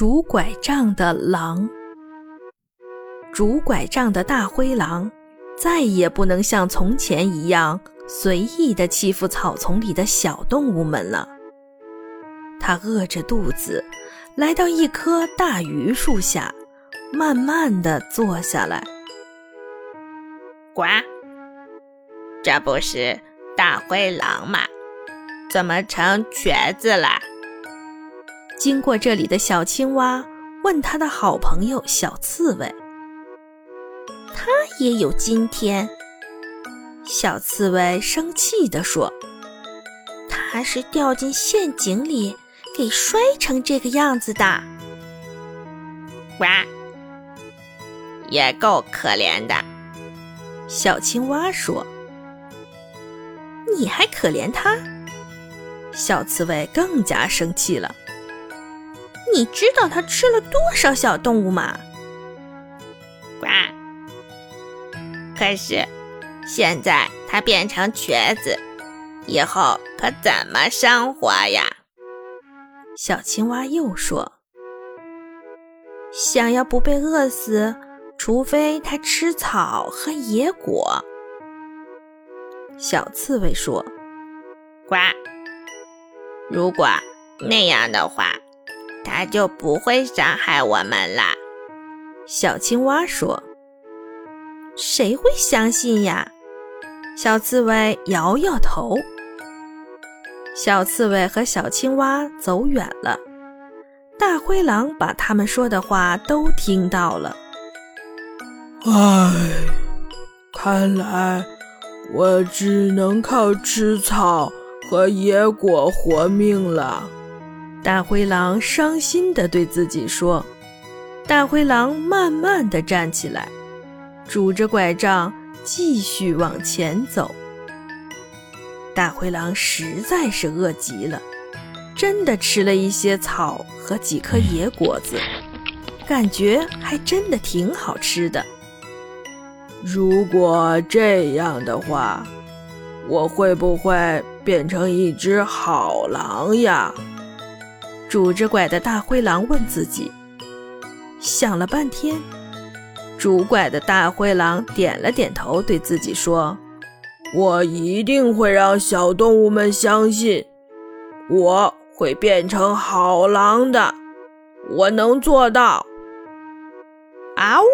拄拐杖的狼。拄拐杖的大灰狼再也不能像从前一样随意地欺负草丛里的小动物们了。他饿着肚子，来到一棵大榆树下，慢慢地坐下来。呱，这不是大灰狼吗？怎么成瘸子了？经过这里的小青蛙问他的好朋友小刺猬：“他也有今天？”小刺猬生气地说：“他是掉进陷阱里，给摔成这个样子的。”哇，也够可怜的。小青蛙说：“你还可怜他？”小刺猬更加生气了。你知道它吃了多少小动物吗？呱！可是现在它变成瘸子，以后可怎么生活呀？小青蛙又说：“想要不被饿死，除非它吃草和野果。”小刺猬说：“呱！如果那样的话。”他就不会伤害我们啦。小青蛙说：“谁会相信呀？”小刺猬摇摇头。小刺猬和小青蛙走远了，大灰狼把他们说的话都听到了。唉，看来我只能靠吃草和野果活命了。大灰狼伤心地对自己说：“大灰狼慢慢地站起来，拄着拐杖继续往前走。大灰狼实在是饿极了，真的吃了一些草和几颗野果子，感觉还真的挺好吃的。如果这样的话，我会不会变成一只好狼呀？”拄着拐的大灰狼问自己，想了半天，拄拐的大灰狼点了点头，对自己说：“我一定会让小动物们相信，我会变成好狼的，我能做到。”啊呜！